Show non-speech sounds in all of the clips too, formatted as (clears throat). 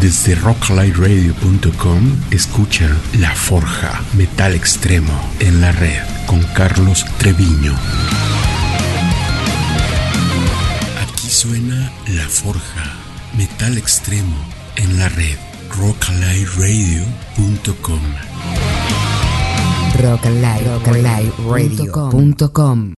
Desde rocklightradio.com escucha La Forja, metal extremo en la red con Carlos Treviño. Aquí suena La Forja, metal extremo en la red rocklightradio.com. rocklightradio.com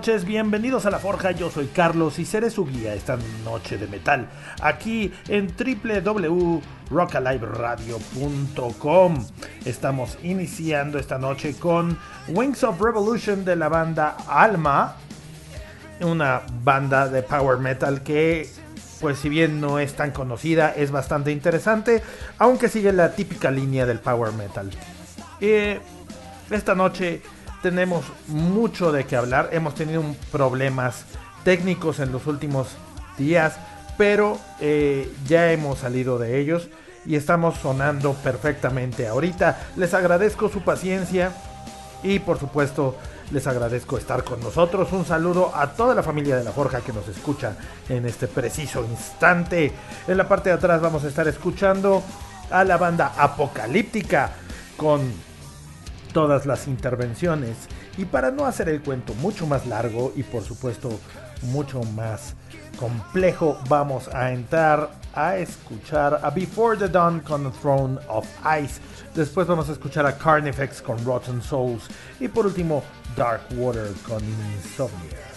noches, bienvenidos a La Forja, yo soy Carlos y seré su guía esta noche de metal, aquí en www.rockaliveradio.com. Estamos iniciando esta noche con Wings of Revolution de la banda Alma, una banda de power metal que pues si bien no es tan conocida, es bastante interesante, aunque sigue la típica línea del power metal. Eh, esta noche tenemos mucho de qué hablar, hemos tenido problemas técnicos en los últimos días, pero eh, ya hemos salido de ellos y estamos sonando perfectamente ahorita. Les agradezco su paciencia y por supuesto les agradezco estar con nosotros. Un saludo a toda la familia de La Forja que nos escucha en este preciso instante. En la parte de atrás vamos a estar escuchando a la banda Apocalíptica con todas las intervenciones. Y para no hacer el cuento mucho más largo y por supuesto mucho más complejo, vamos a entrar a escuchar a Before the Dawn con Throne of Ice. Después vamos a escuchar a Carnifex con Rotten Souls. Y por último, Dark Water con Insomnia.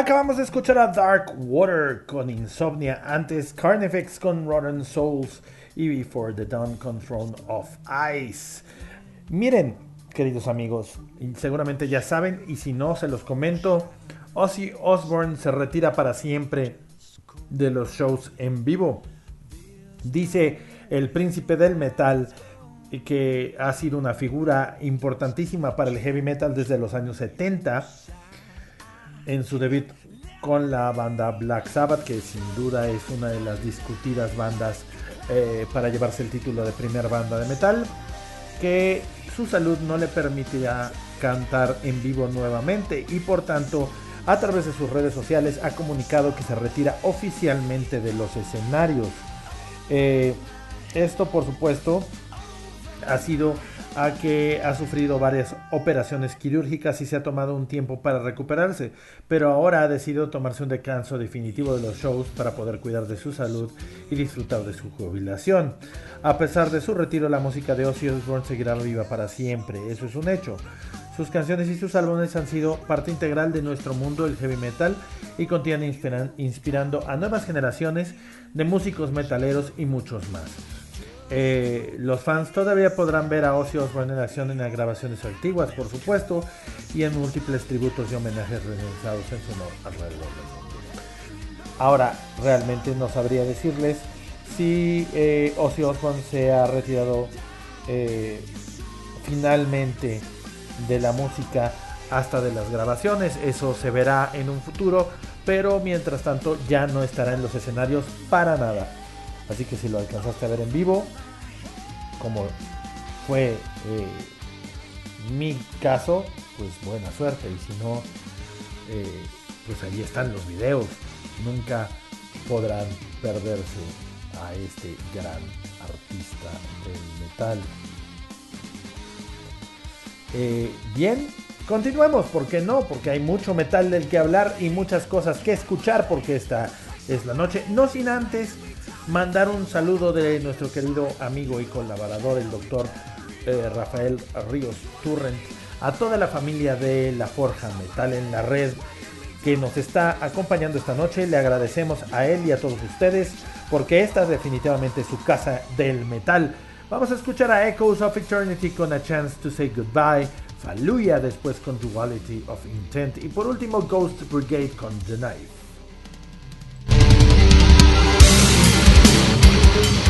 Acabamos de escuchar a Dark Water con Insomnia, antes Carnifex con Rotten Souls y Before the Dawn con Throne of Ice. Miren, queridos amigos, seguramente ya saben, y si no se los comento, Ozzy Osbourne se retira para siempre de los shows en vivo. Dice el príncipe del metal que ha sido una figura importantísima para el heavy metal desde los años 70 en su debut con la banda Black Sabbath, que sin duda es una de las discutidas bandas eh, para llevarse el título de primera banda de metal, que su salud no le permitirá cantar en vivo nuevamente y por tanto a través de sus redes sociales ha comunicado que se retira oficialmente de los escenarios. Eh, esto por supuesto ha sido a que ha sufrido varias operaciones quirúrgicas y se ha tomado un tiempo para recuperarse, pero ahora ha decidido tomarse un descanso definitivo de los shows para poder cuidar de su salud y disfrutar de su jubilación. A pesar de su retiro, la música de Ozzy Osbourne seguirá viva para siempre, eso es un hecho. Sus canciones y sus álbumes han sido parte integral de nuestro mundo del heavy metal y continúan inspiran- inspirando a nuevas generaciones de músicos metaleros y muchos más. Eh, los fans todavía podrán ver a Ozzy Osbourne en acción en las grabaciones antiguas, por supuesto, y en múltiples tributos y homenajes realizados en su honor alrededor del mundo. Ahora, realmente no sabría decirles si eh, Ozzy Osbourne se ha retirado eh, finalmente de la música hasta de las grabaciones. Eso se verá en un futuro, pero mientras tanto ya no estará en los escenarios para nada. Así que si lo alcanzaste a ver en vivo, como fue eh, mi caso, pues buena suerte. Y si no, eh, pues ahí están los videos. Nunca podrán perderse a este gran artista del metal. Eh, bien, continuemos, ¿por qué no? Porque hay mucho metal del que hablar y muchas cosas que escuchar porque esta es la noche. No sin antes mandar un saludo de nuestro querido amigo y colaborador, el doctor eh, Rafael Ríos Turrent, a toda la familia de La Forja Metal en la red que nos está acompañando esta noche. Le agradecemos a él y a todos ustedes porque esta es definitivamente su casa del metal. Vamos a escuchar a Echoes of Eternity con A Chance to Say Goodbye, Faluya después con Duality of Intent y por último Ghost Brigade con The Knife. Thank you.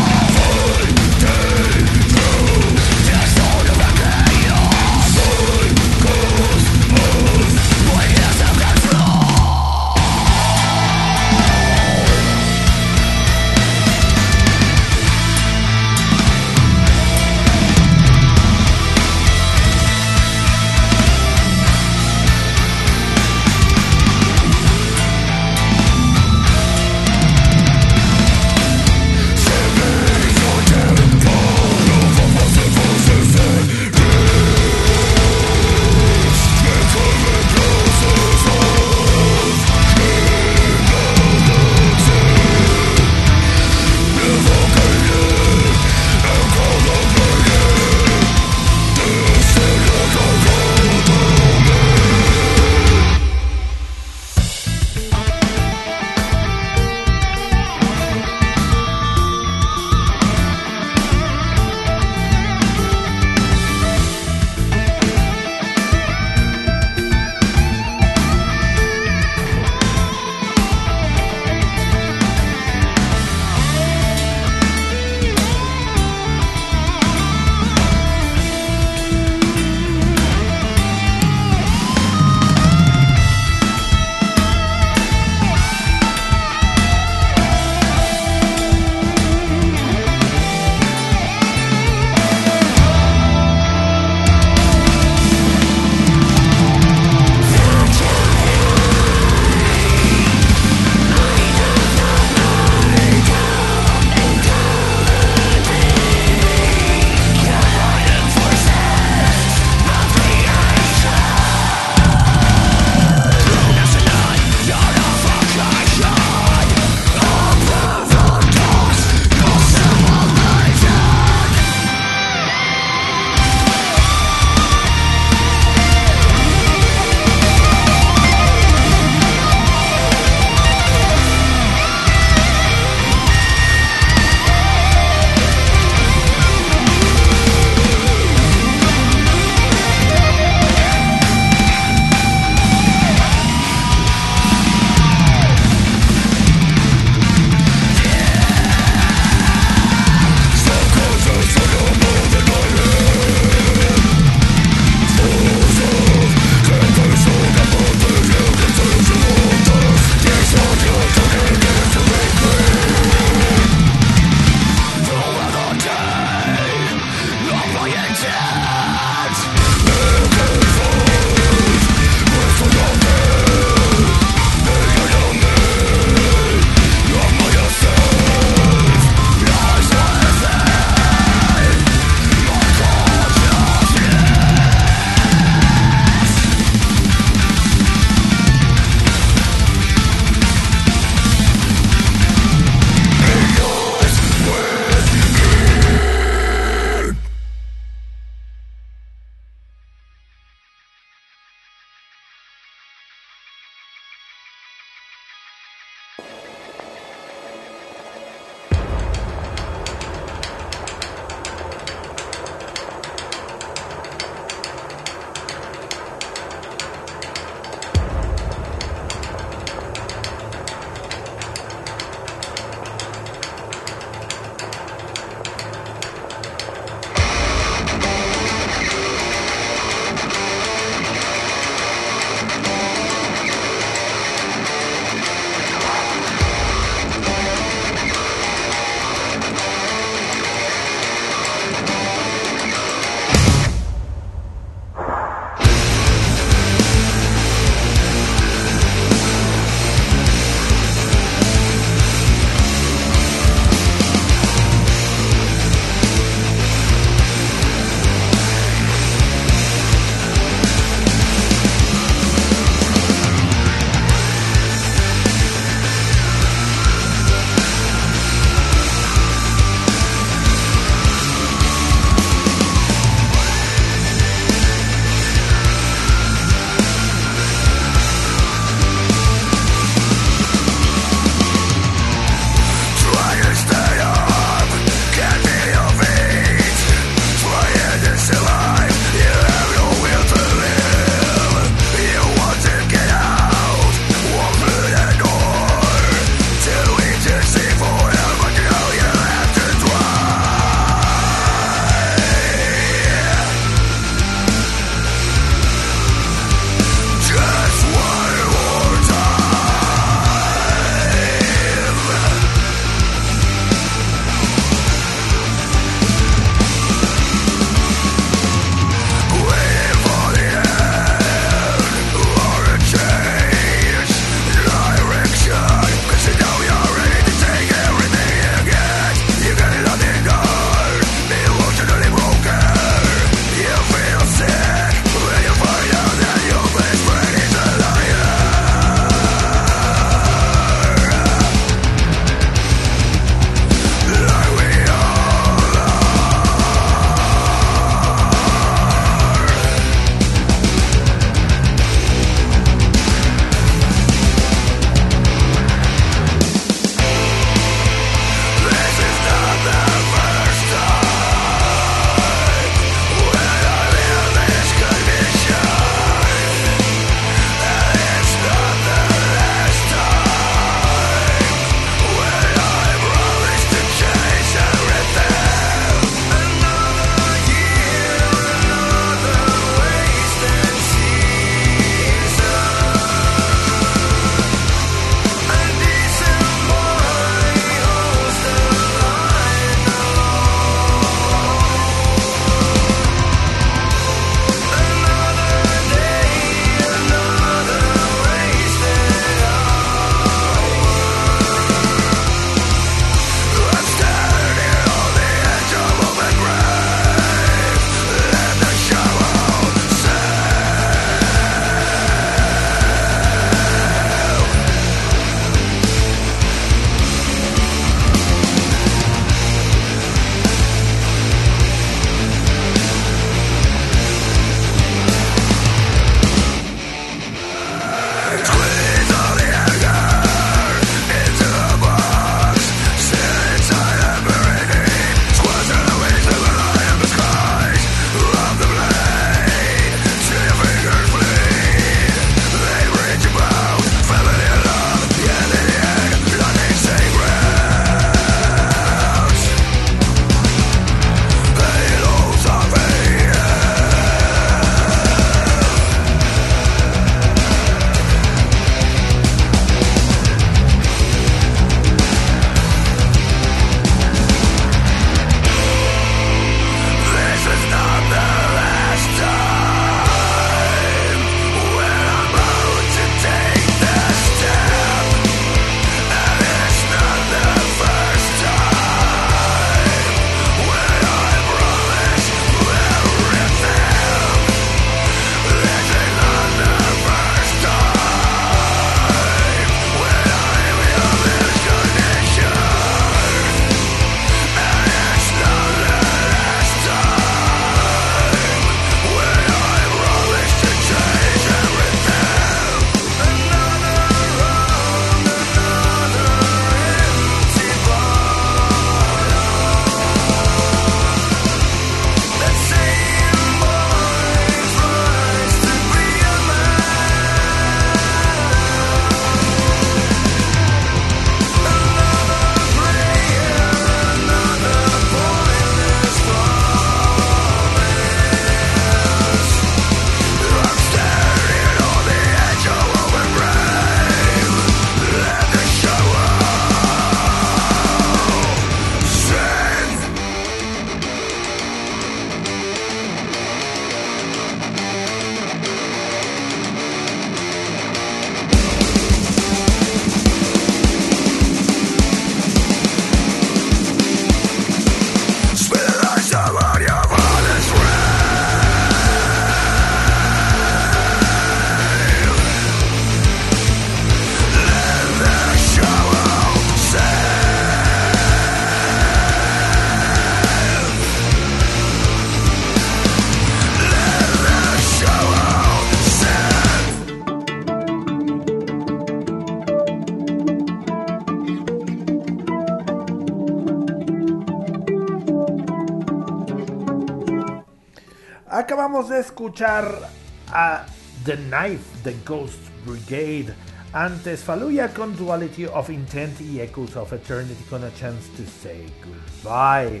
De escuchar a The Knife, The Ghost Brigade. Antes, Fallujah con Duality of Intent y Echoes of Eternity con A Chance to Say Goodbye.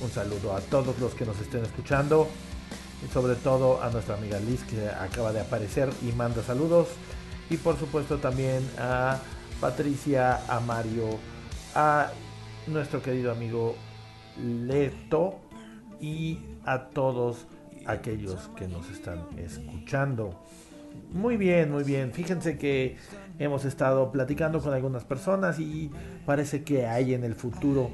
Un saludo a todos los que nos estén escuchando y sobre todo a nuestra amiga Liz que acaba de aparecer y manda saludos. Y por supuesto también a Patricia, a Mario, a nuestro querido amigo Leto y a todos aquellos que nos están escuchando. Muy bien, muy bien. Fíjense que hemos estado platicando con algunas personas y parece que hay en el futuro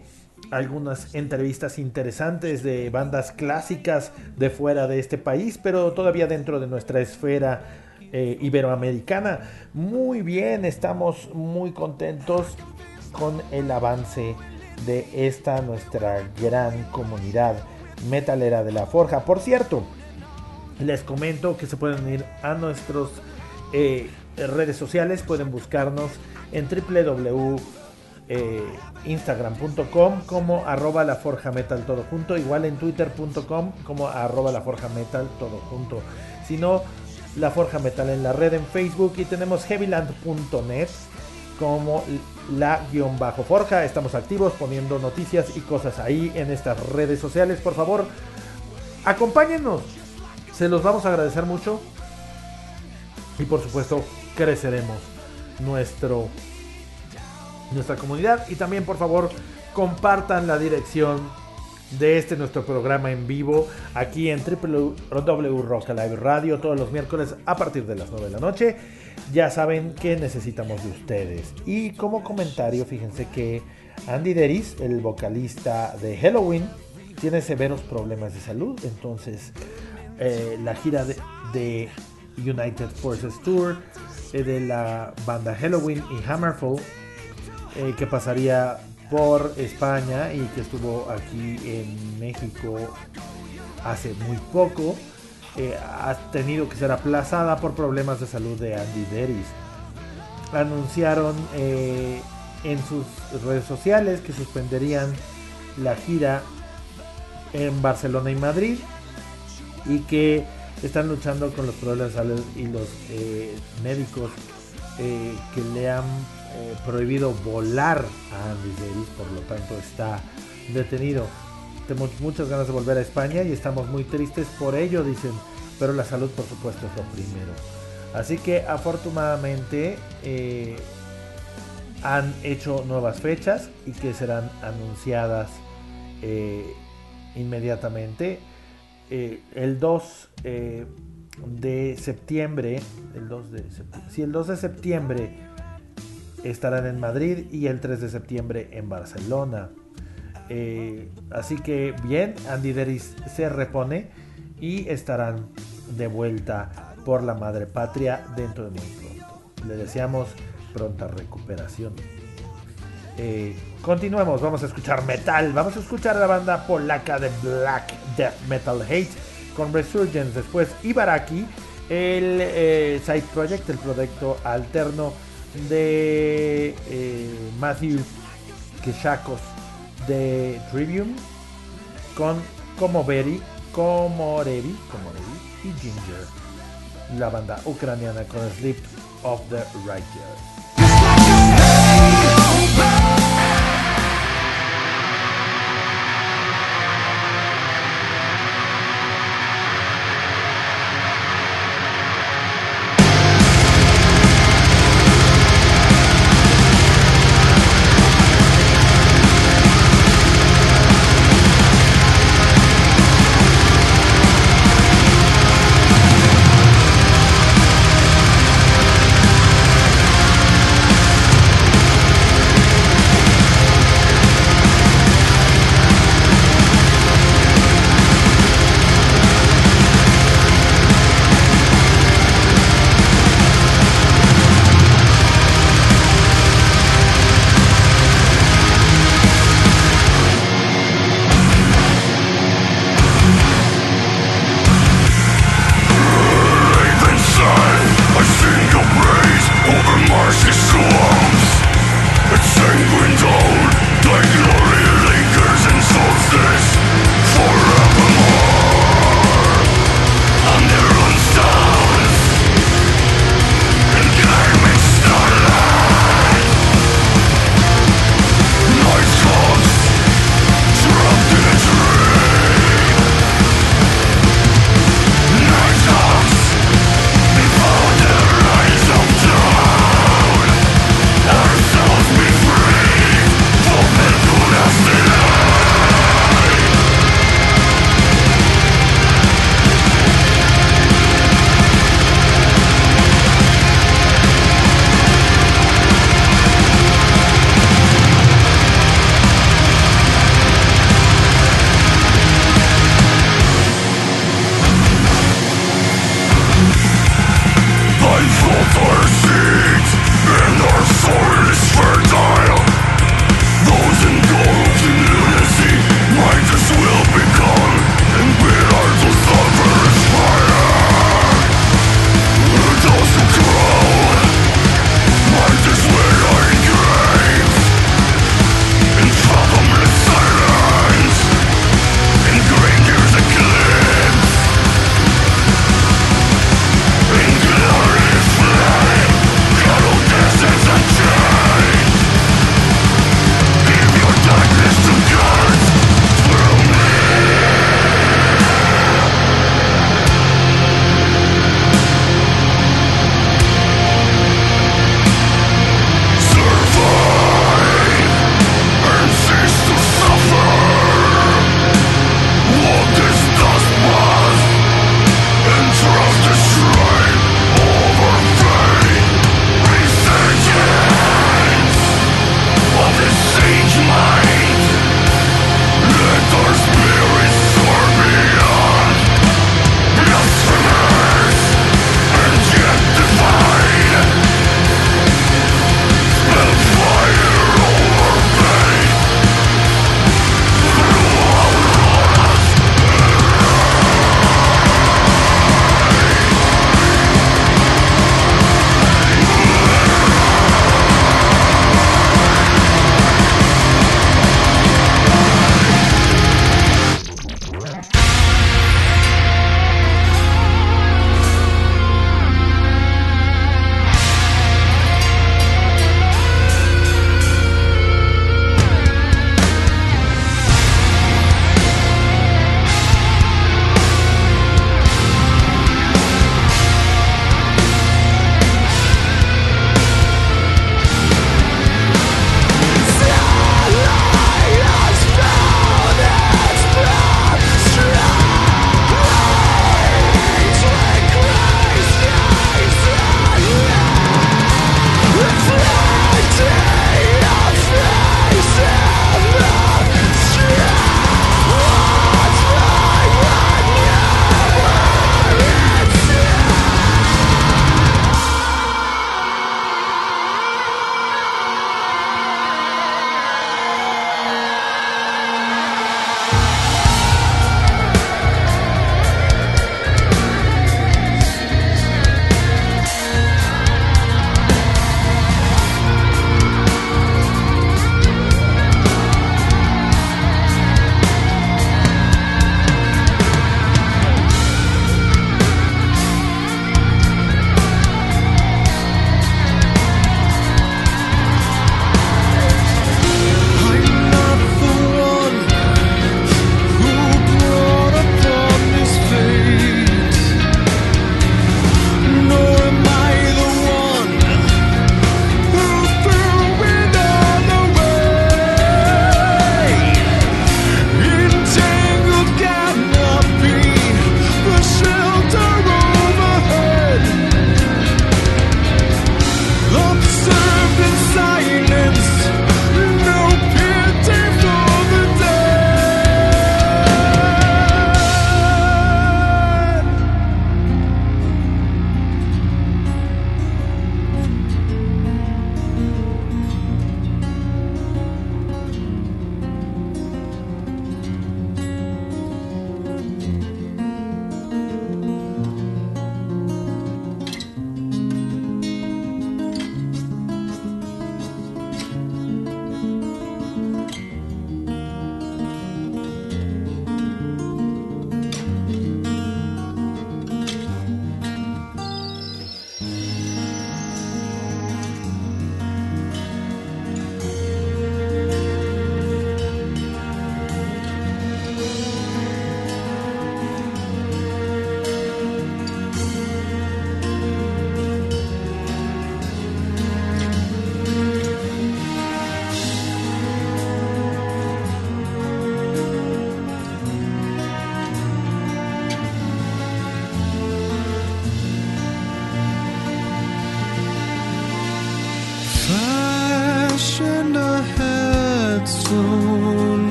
algunas entrevistas interesantes de bandas clásicas de fuera de este país, pero todavía dentro de nuestra esfera eh, iberoamericana. Muy bien, estamos muy contentos con el avance de esta nuestra gran comunidad metalera de la forja. Por cierto, les comento que se pueden ir a nuestras eh, redes sociales, pueden buscarnos en www.instagram.com como arroba la forja metal todo junto, igual en twitter.com como arroba la forja metal todo junto. Si no, la forja metal en la red en Facebook y tenemos heavyland.net como la guion bajo forja. Estamos activos poniendo noticias y cosas ahí en estas redes sociales. Por favor, acompáñennos. Se los vamos a agradecer mucho. Y por supuesto, creceremos nuestro, nuestra comunidad. Y también, por favor, compartan la dirección de este nuestro programa en vivo aquí en Rock Alive Radio todos los miércoles a partir de las 9 de la noche. Ya saben que necesitamos de ustedes. Y como comentario, fíjense que Andy Deris, el vocalista de Halloween, tiene severos problemas de salud. Entonces, eh, la gira de, United Forces Tour eh, de la banda Halloween y Hammerfall, eh, que pasaría por España y que estuvo aquí en México hace muy poco, ha tenido que ser aplazada por problemas de salud de Andy Deris. Anunciaron en sus redes sociales que suspenderían la gira en Barcelona y Madrid y que están luchando con los problemas de salud y los eh, médicos eh, que le han eh, prohibido volar a Andy Davis, por lo tanto está detenido. Tenemos muchas ganas de volver a España y estamos muy tristes por ello, dicen, pero la salud por supuesto es lo primero. Así que afortunadamente han hecho nuevas fechas y que serán anunciadas inmediatamente eh, el 2 eh, de septiembre, el 2 de septiembre, el 2 de septiembre estarán en Madrid y el 3 de septiembre en Barcelona. Eh, así que bien, Andy Deris se repone y estarán de vuelta por la madre patria dentro de muy pronto. Le deseamos pronta recuperación. continuemos, vamos a escuchar metal, vamos a escuchar la banda polaca de Black Death Metal Hate con Resurgence. Después Ibaraki, el eh, side project, el proyecto alterno de eh, Matthew Keshakos de Trivium con Como Berry, Como Revi, y Ginger. La banda ucraniana con Sleep of the Righteous.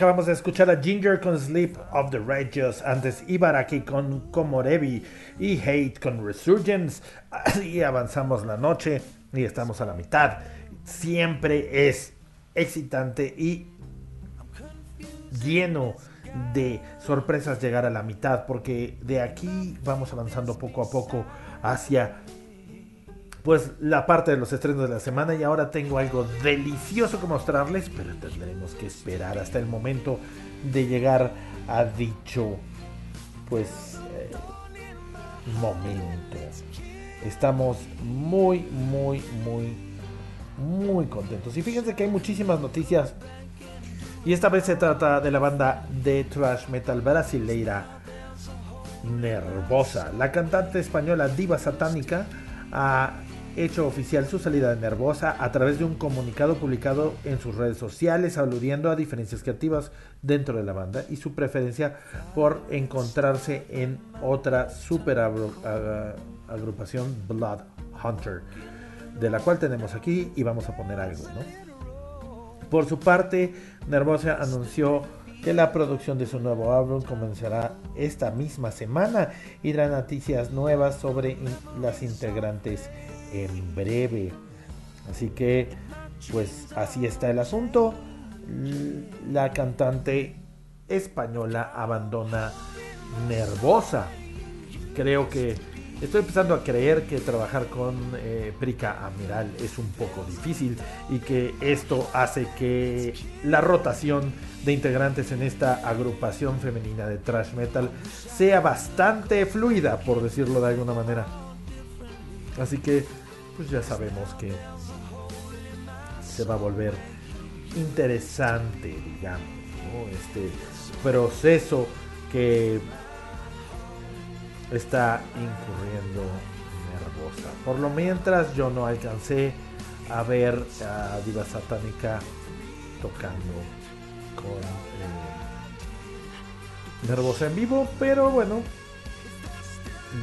Acabamos de escuchar a Ginger con Sleep of the Righteous. Antes Ibaraki con Komorebi. Y Hate con Resurgence. (clears throat) Así avanzamos la noche. Y estamos a la mitad. Siempre es excitante y lleno de sorpresas llegar a la mitad. Porque de aquí vamos avanzando poco a poco hacia pues la parte de los estrenos de la semana y ahora tengo algo delicioso que mostrarles, pero tendremos que esperar hasta el momento de llegar a dicho pues eh, momento. Estamos muy muy muy muy contentos y fíjense que hay muchísimas noticias y esta vez se trata de la banda de thrash metal brasileira Nervosa. La cantante española Diva Satánica ha hecho oficial su salida de Nervosa a través de un comunicado publicado en sus redes sociales aludiendo a diferencias creativas dentro de la banda y su preferencia por encontrarse en otra super agrupación Blood Hunter de la cual tenemos aquí y vamos a poner algo. Por su parte, Nervosa anunció que la producción de su nuevo álbum comenzará esta misma semana y dará noticias nuevas sobre las integrantes en breve. Así que, pues así está el asunto. La cantante española abandona Nervosa. Creo que estoy empezando a creer que trabajar con eh, Prica Amiral es un poco difícil y que esto hace que la rotación de integrantes en esta agrupación femenina de thrash metal sea bastante fluida, por decirlo de alguna manera. Así que, pues ya sabemos que se va a volver interesante, digamos, este proceso que está incurriendo nervosa. Por lo mientras yo no alcancé a ver a Diva Satánica tocando con eh, Nervosa en vivo, pero bueno,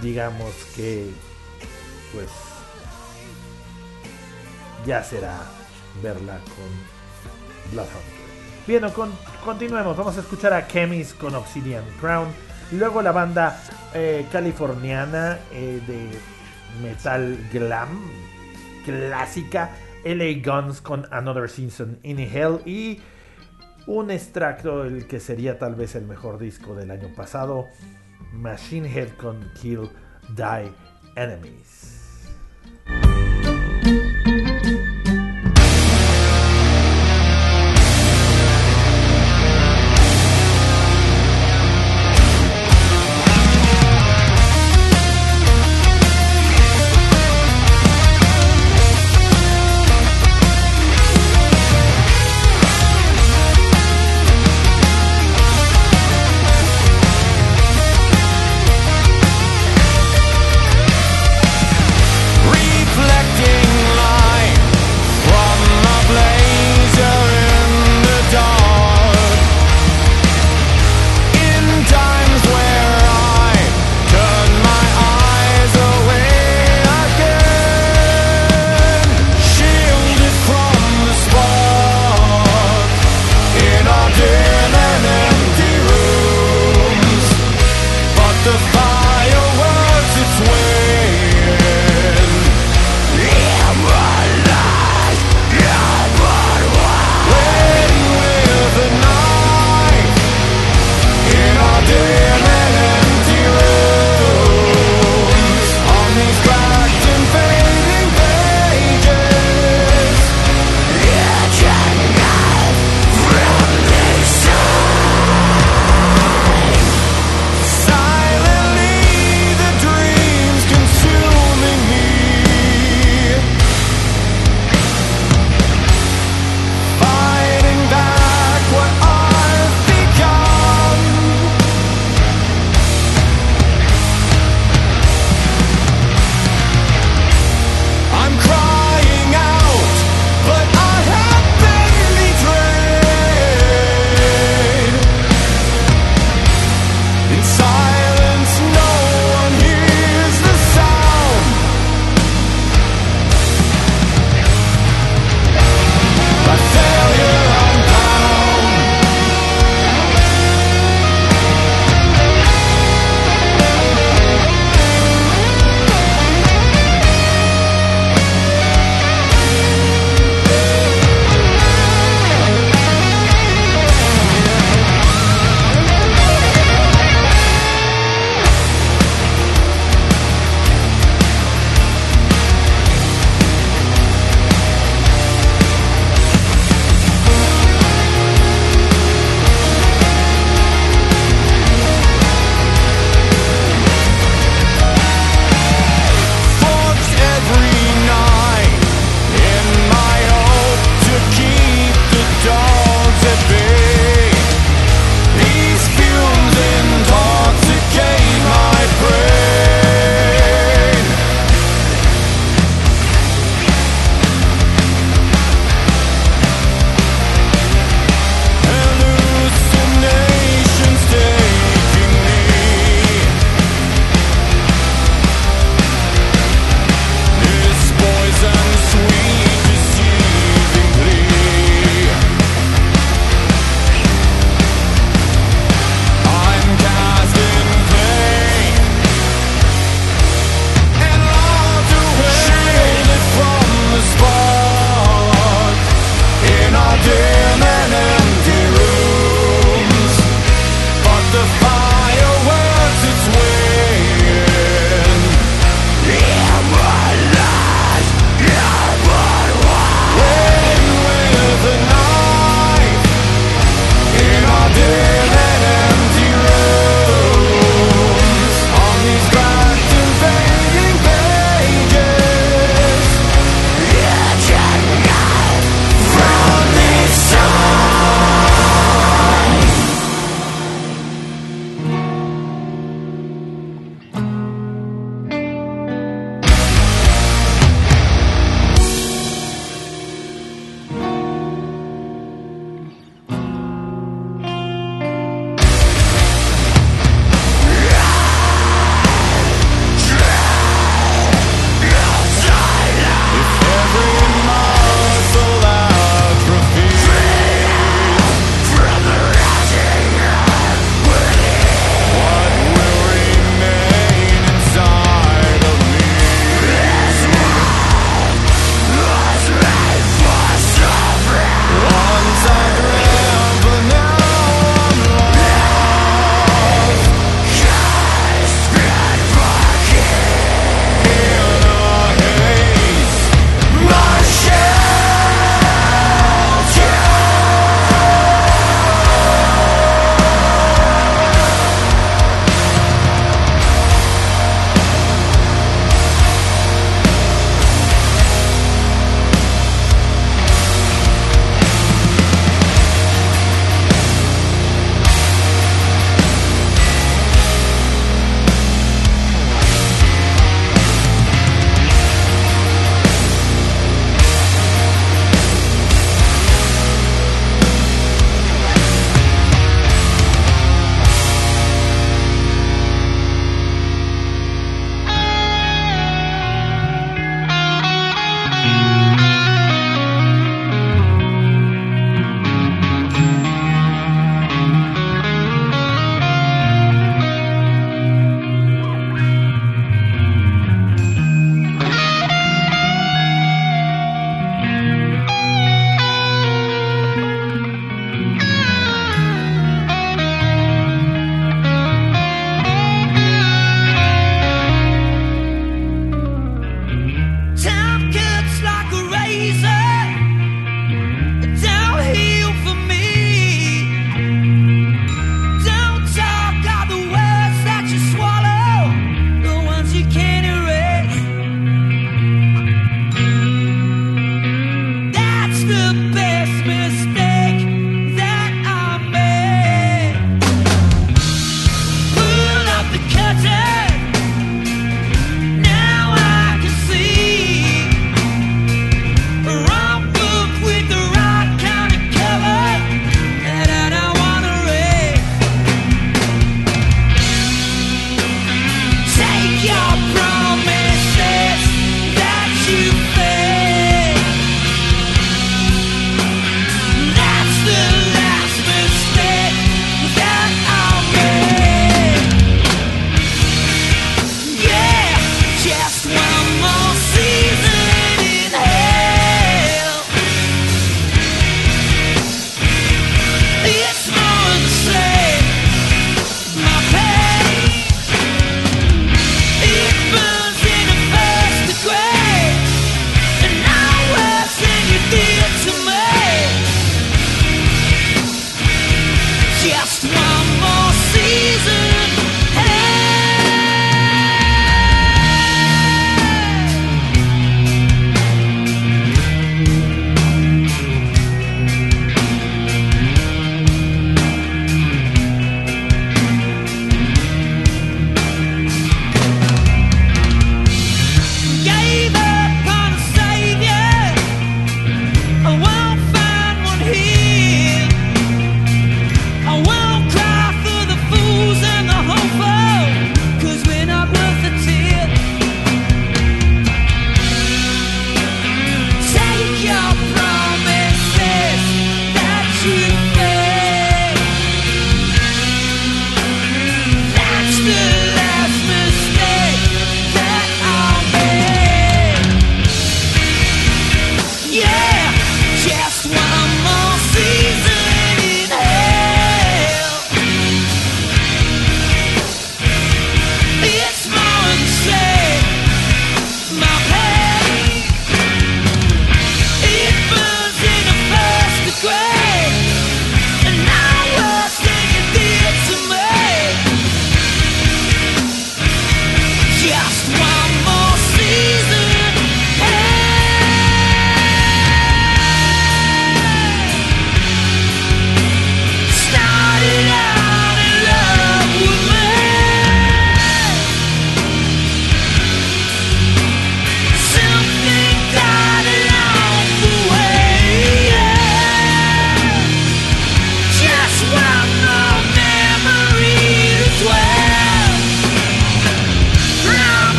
digamos que pues ya será verla con Bloodhunter. Bien, continuemos. Vamos a escuchar a Chemis con Obsidian Crown. Luego la banda eh, californiana eh, de metal glam clásica. LA Guns con Another Season in Hell y un extracto, el que sería tal vez el mejor disco del año pasado, Machine Head con Kill Die Enemies.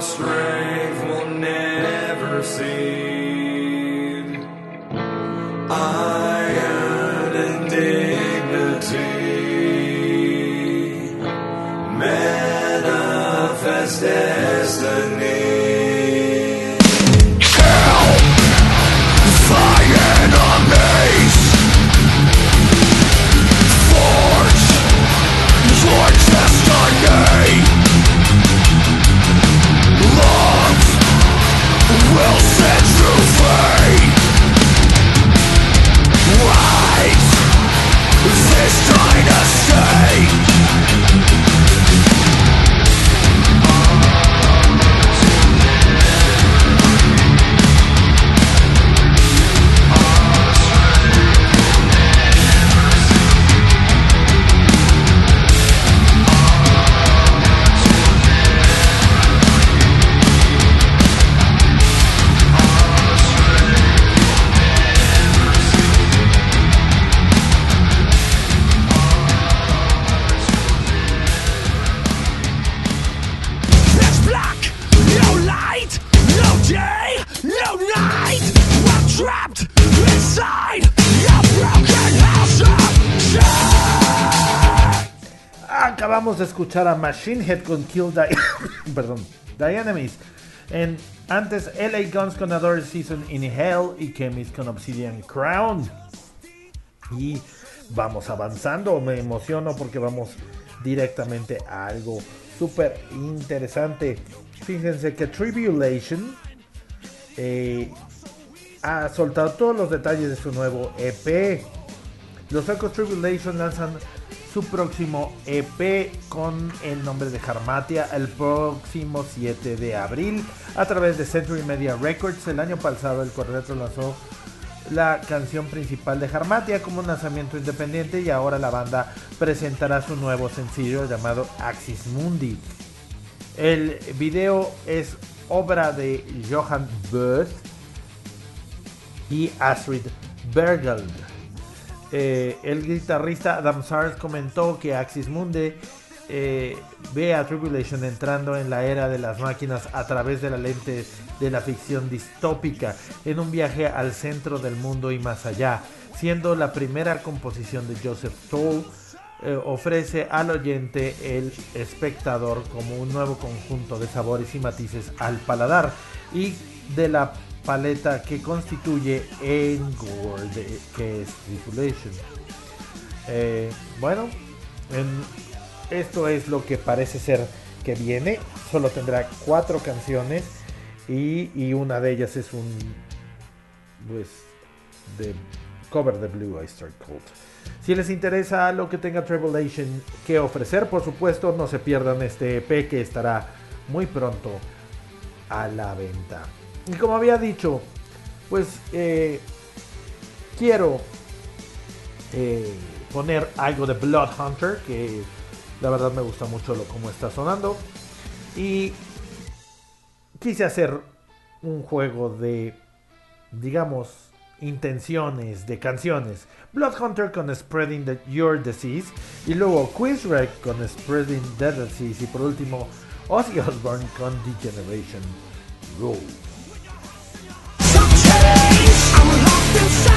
Strength will never cede. Escuchar a Machine Head con Kill the, (coughs) perdón, Enemies. En, antes LA Guns con Adore Season in Hell y Chemist con Obsidian Crown. Y vamos avanzando, me emociono porque vamos directamente a algo súper interesante. Fíjense que Tribulation eh, ha soltado todos los detalles de su nuevo EP. Los suecos Tribulation lanzan su próximo EP con el nombre de Harmatia el próximo 7 de abril a través de Century Media Records. El año pasado el cuarteto lanzó la canción principal de Harmatia como un lanzamiento independiente y ahora la banda presentará su nuevo sencillo llamado Axis Mundi. El video es obra de Johan Böth y Astrid Bergeld. Eh, el guitarrista Adam Sars comentó que Axis Mundi eh, ve a Tribulation entrando en la era de las máquinas a través de la lente de la ficción distópica, en un viaje al centro del mundo y más allá, siendo la primera composición de Joseph Toll. eh, ofrece al oyente el espectador como un nuevo conjunto de sabores y matices al paladar y de la paleta que constituye Engor, de- que es Tribulation. Eh, bueno, en- esto es lo que parece ser que viene. Solo tendrá cuatro canciones y, y una de ellas es un pues de cover de Blue Oyster Cult. Si les interesa lo que tenga Tribulation que ofrecer, por supuesto, no se pierdan este EP que estará muy pronto a la venta. Y como había dicho, pues eh, quiero eh, poner algo de Blood Hunter, que la verdad me gusta mucho lo como está sonando. Y quise hacer un juego de, digamos, intenciones de canciones. Blood Hunter con Spreading the- Your Disease. Y luego Quiz Wreck con Spreading the Disease. Y por último, Ozzy Osbourne con Degeneration Rule. I'm locked inside.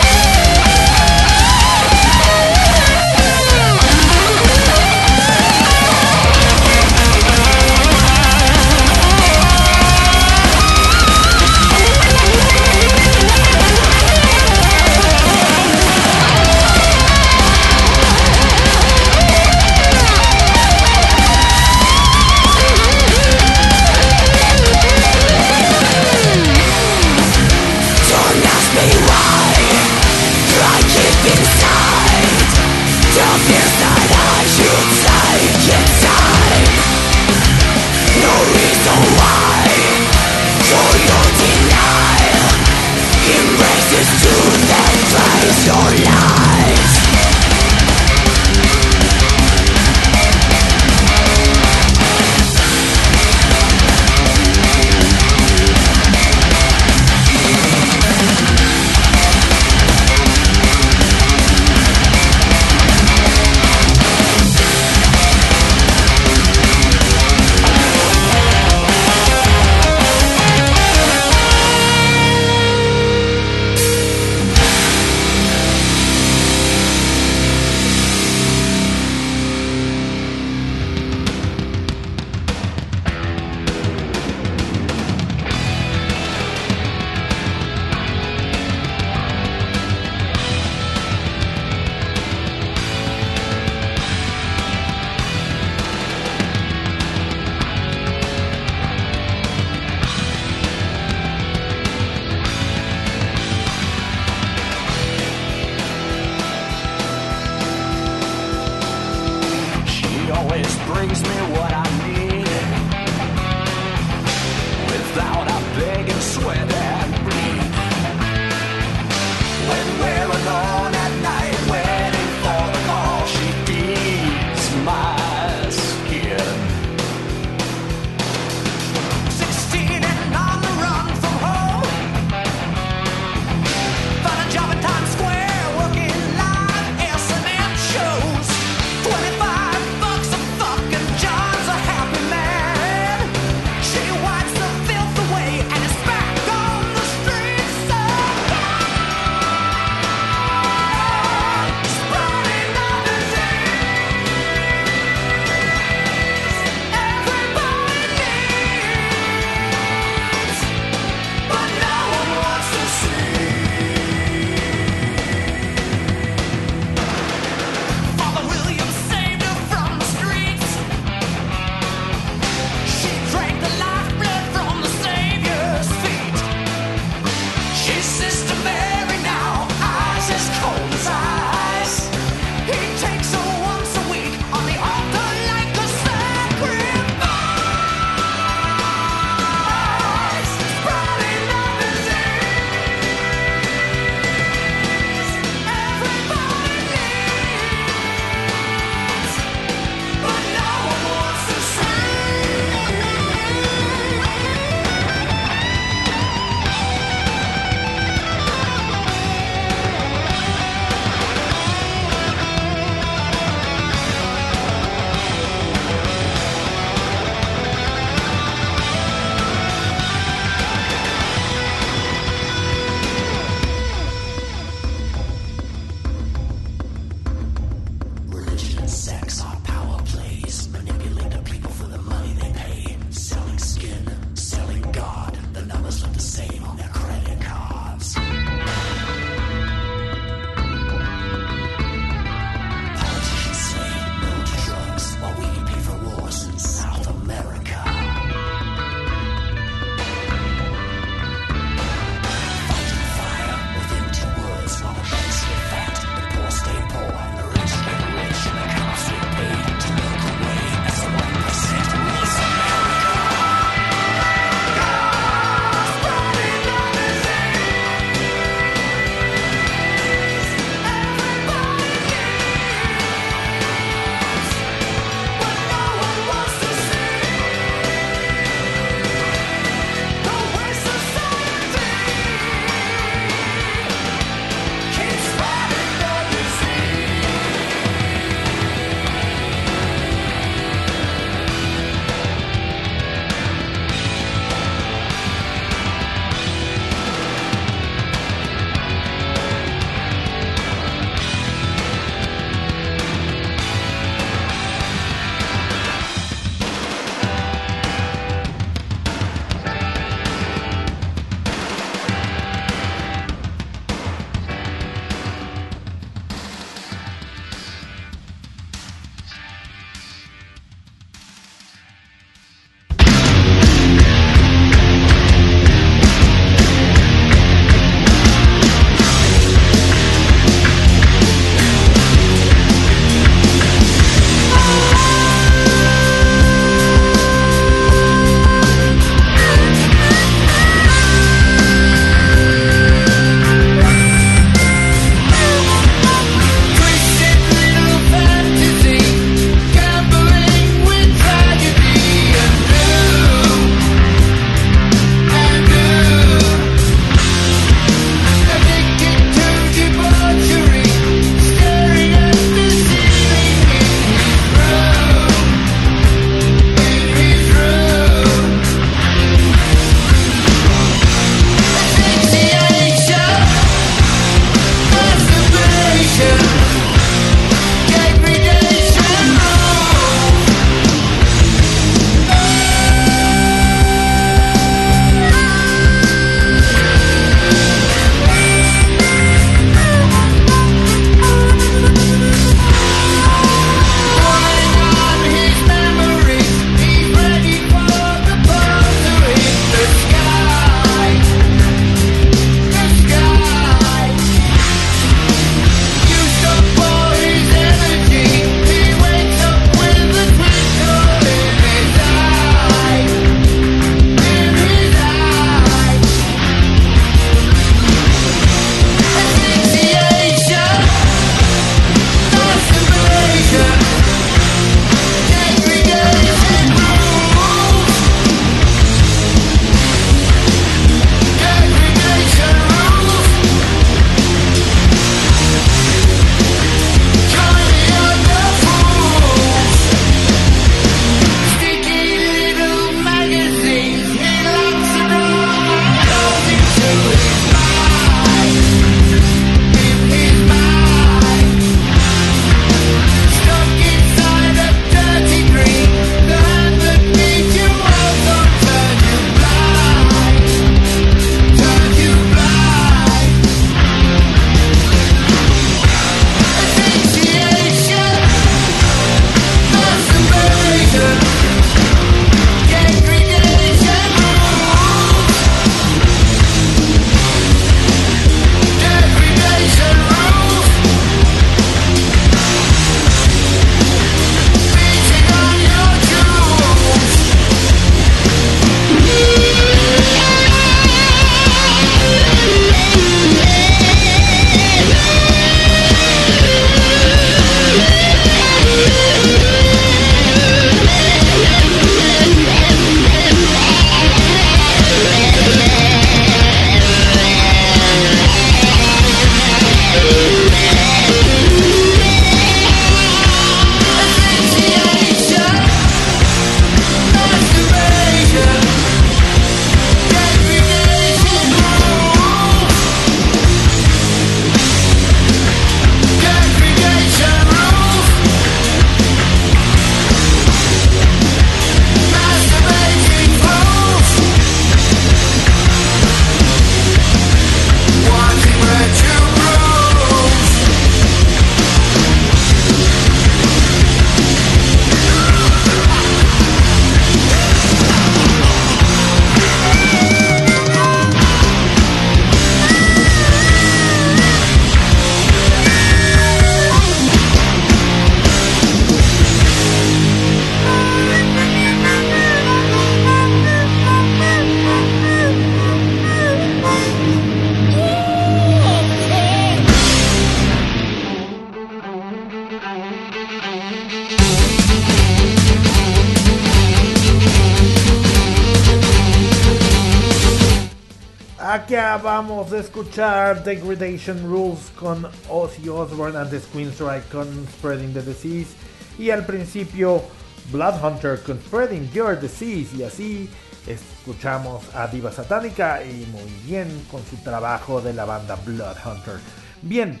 Escuchar Degradation Rules con Ozzy Osbourne and the Queensryche con Spreading the Disease. Y al principio Blood Hunter con Spreading Your Disease. Y así escuchamos a Diva Satánica y muy bien con su trabajo de la banda Blood Hunter. Bien,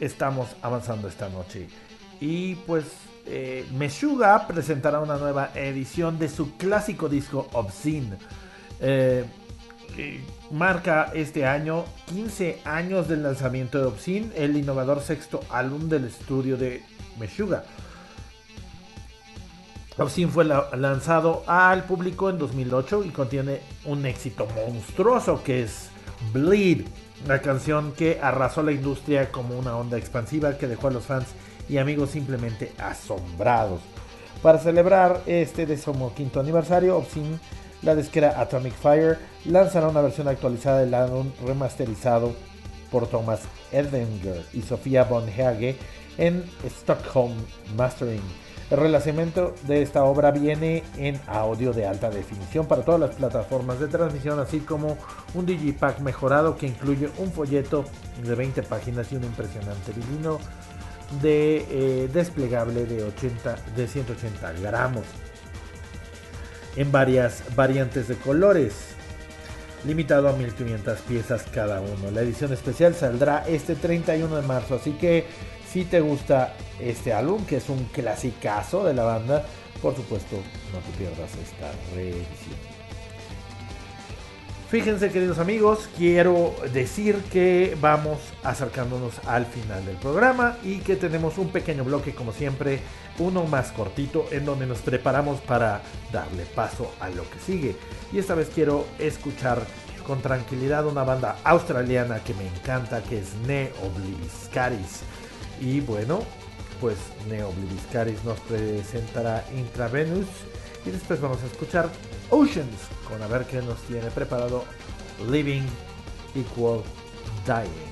estamos avanzando esta noche. Y pues eh, Meshuga presentará una nueva edición de su clásico disco Obscene. Eh, eh, marca este año 15 años del lanzamiento de Obscene, el innovador sexto álbum del estudio de Meshuga. Obscene fue la- lanzado al público en 2008 y contiene un éxito monstruoso que es Bleed, la canción que arrasó la industria como una onda expansiva que dejó a los fans y amigos simplemente asombrados. Para celebrar este decimoquinto aniversario, Obscene, la disquera Atomic Fire, lanzará una versión actualizada del álbum remasterizado por Thomas Erdinger y Sofía von Hage en Stockholm Mastering. El relanzamiento de esta obra viene en audio de alta definición para todas las plataformas de transmisión, así como un digipack mejorado que incluye un folleto de 20 páginas y un impresionante vinilo de eh, desplegable de 80 de 180 gramos en varias variantes de colores limitado a 1500 piezas cada uno. La edición especial saldrá este 31 de marzo, así que si te gusta este álbum, que es un clasicazo de la banda, por supuesto no te pierdas esta reedición. Fíjense queridos amigos, quiero decir que vamos acercándonos al final del programa y que tenemos un pequeño bloque como siempre, uno más cortito en donde nos preparamos para darle paso a lo que sigue. Y esta vez quiero escuchar con tranquilidad una banda australiana que me encanta que es Ne Obliviscaris. Y bueno, pues Ne Obliviscaris nos presentará Intravenous y después vamos a escuchar Oceans con a ver qué nos tiene preparado Living Equal Dying.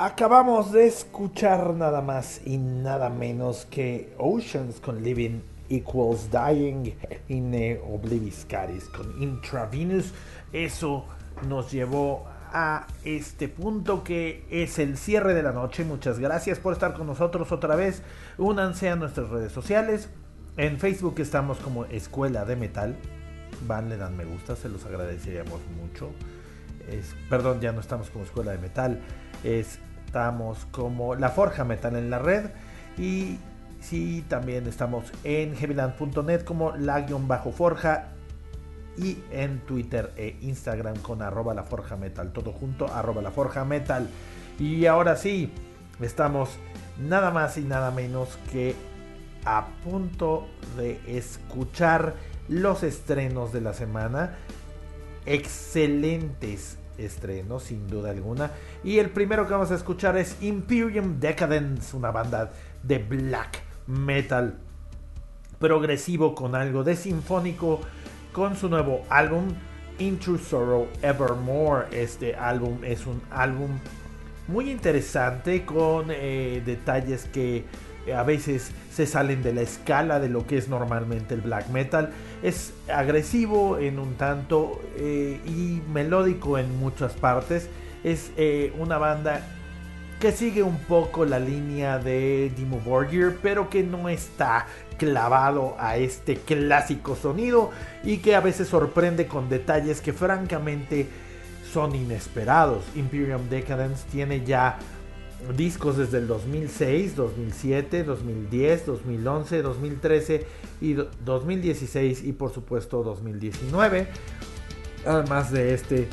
Acabamos de escuchar nada más y nada menos que Oceans con Living Equals Dying y Ne Oblivis Caris con Intravenous. Eso nos llevó a este punto que es el cierre de la noche. Muchas gracias por estar con nosotros otra vez. Únanse a nuestras redes sociales. En Facebook estamos como Escuela de Metal. Van, le dan me gusta, se los agradeceríamos mucho. Es, perdón, ya no estamos como Escuela de Metal. Estamos como La Forja Metal en la red. Y sí, también estamos en heavyland.net como la-forja y en Twitter e Instagram con arroba la forja metal, todo junto, arroba la forja metal. Y ahora sí, estamos nada más y nada menos que a punto de escuchar los estrenos de la semana. Excelentes estrenos, sin duda alguna. Y el primero que vamos a escuchar es Imperium Decadence, una banda de black metal progresivo con algo de sinfónico con su nuevo álbum Into Sorrow Evermore. Este álbum es un álbum muy interesante con eh, detalles que a veces se salen de la escala de lo que es normalmente el black metal. Es agresivo en un tanto eh, y melódico en muchas partes. Es eh, una banda que sigue un poco la línea de Dimo Borgir, pero que no está clavado a este clásico sonido y que a veces sorprende con detalles que francamente son inesperados. Imperium Decadence tiene ya discos desde el 2006, 2007, 2010, 2011, 2013 y 2016 y por supuesto 2019. Además de este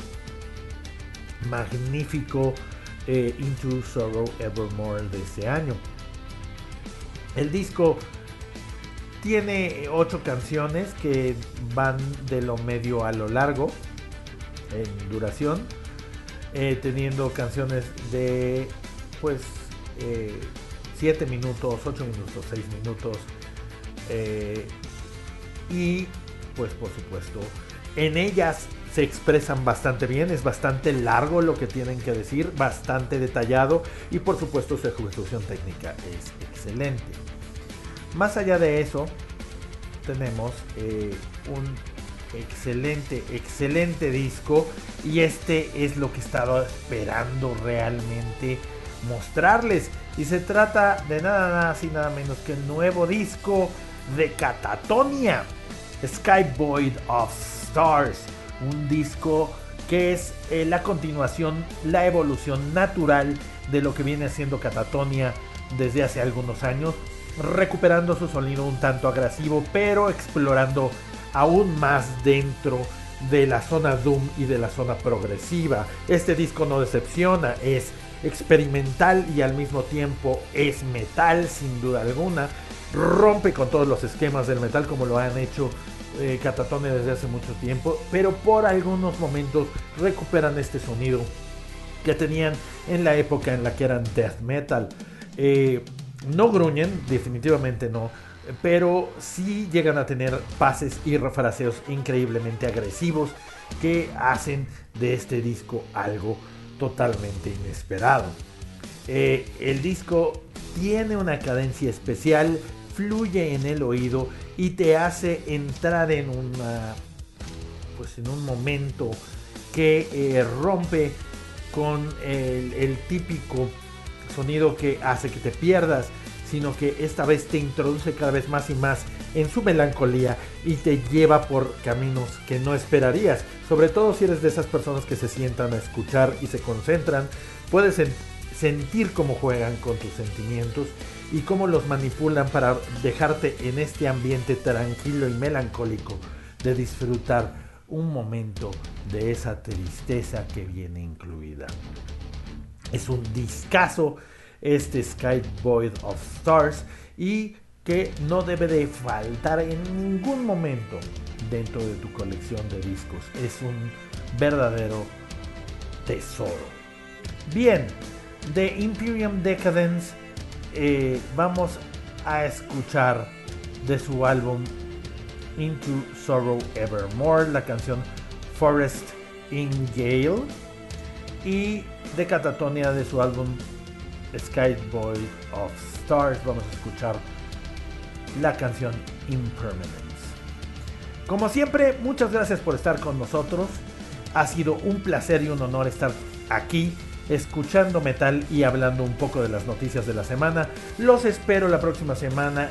magnífico eh, Into Sorrow Evermore de este año. El disco tiene ocho canciones que van de lo medio a lo largo en duración, eh, teniendo canciones de pues 7 eh, minutos, 8 minutos, 6 minutos eh, y pues por supuesto en ellas se expresan bastante bien, es bastante largo lo que tienen que decir, bastante detallado y por supuesto su ejecución técnica es excelente. Más allá de eso, tenemos eh, un excelente, excelente disco y este es lo que estaba esperando realmente mostrarles. Y se trata de nada más y nada menos que el nuevo disco de Catatonia, Sky Void of Stars. Un disco que es eh, la continuación, la evolución natural de lo que viene haciendo Catatonia desde hace algunos años, recuperando su sonido un tanto agresivo, pero explorando aún más dentro de la zona Doom y de la zona progresiva. Este disco no decepciona, es experimental y al mismo tiempo es metal sin duda alguna. Rompe con todos los esquemas del metal como lo han hecho eh, Catatonia desde hace mucho tiempo, pero por algunos momentos recuperan este sonido que tenían en la época en la que eran death metal. Eh, no gruñen, definitivamente no, pero sí llegan a tener pases y refraseos increíblemente agresivos que hacen de este disco algo totalmente inesperado. Eh, el disco tiene una cadencia especial, fluye en el oído y te hace entrar en pues en un momento que eh, rompe con el típico sonido que hace que te pierdas, sino que esta vez te introduce cada vez más y más en su melancolía y te lleva por caminos que no esperarías. Sobre todo si eres de esas personas que se sientan a escuchar y se concentran, puedes sentir cómo juegan con tus sentimientos y cómo los manipulan para dejarte en este ambiente tranquilo y melancólico de disfrutar un momento de esa tristeza que viene incluida. Es un discazo este Sky Void of Stars y que no debe de faltar en ningún momento dentro de tu colección de discos. Es un verdadero tesoro. Bien, de Imperium Decadence eh, vamos a escuchar de su álbum Into Sorrow Evermore la canción Forest in Gale y de Catatonia de su álbum Skyboy of Stars vamos a escuchar la canción Impermanence. Como siempre, muchas gracias por estar con nosotros. Ha sido un placer y un honor estar aquí escuchando metal y hablando un poco de las noticias de la semana. Los espero la próxima semana,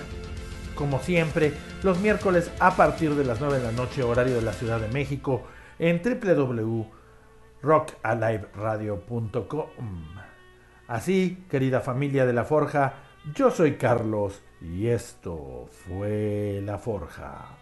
como siempre, los miércoles a partir de las 9 de la noche, horario de la Ciudad de México, en www.rockaliveradio.com. Así, querida familia de la Forja, yo soy Carlos y esto fue La Forja.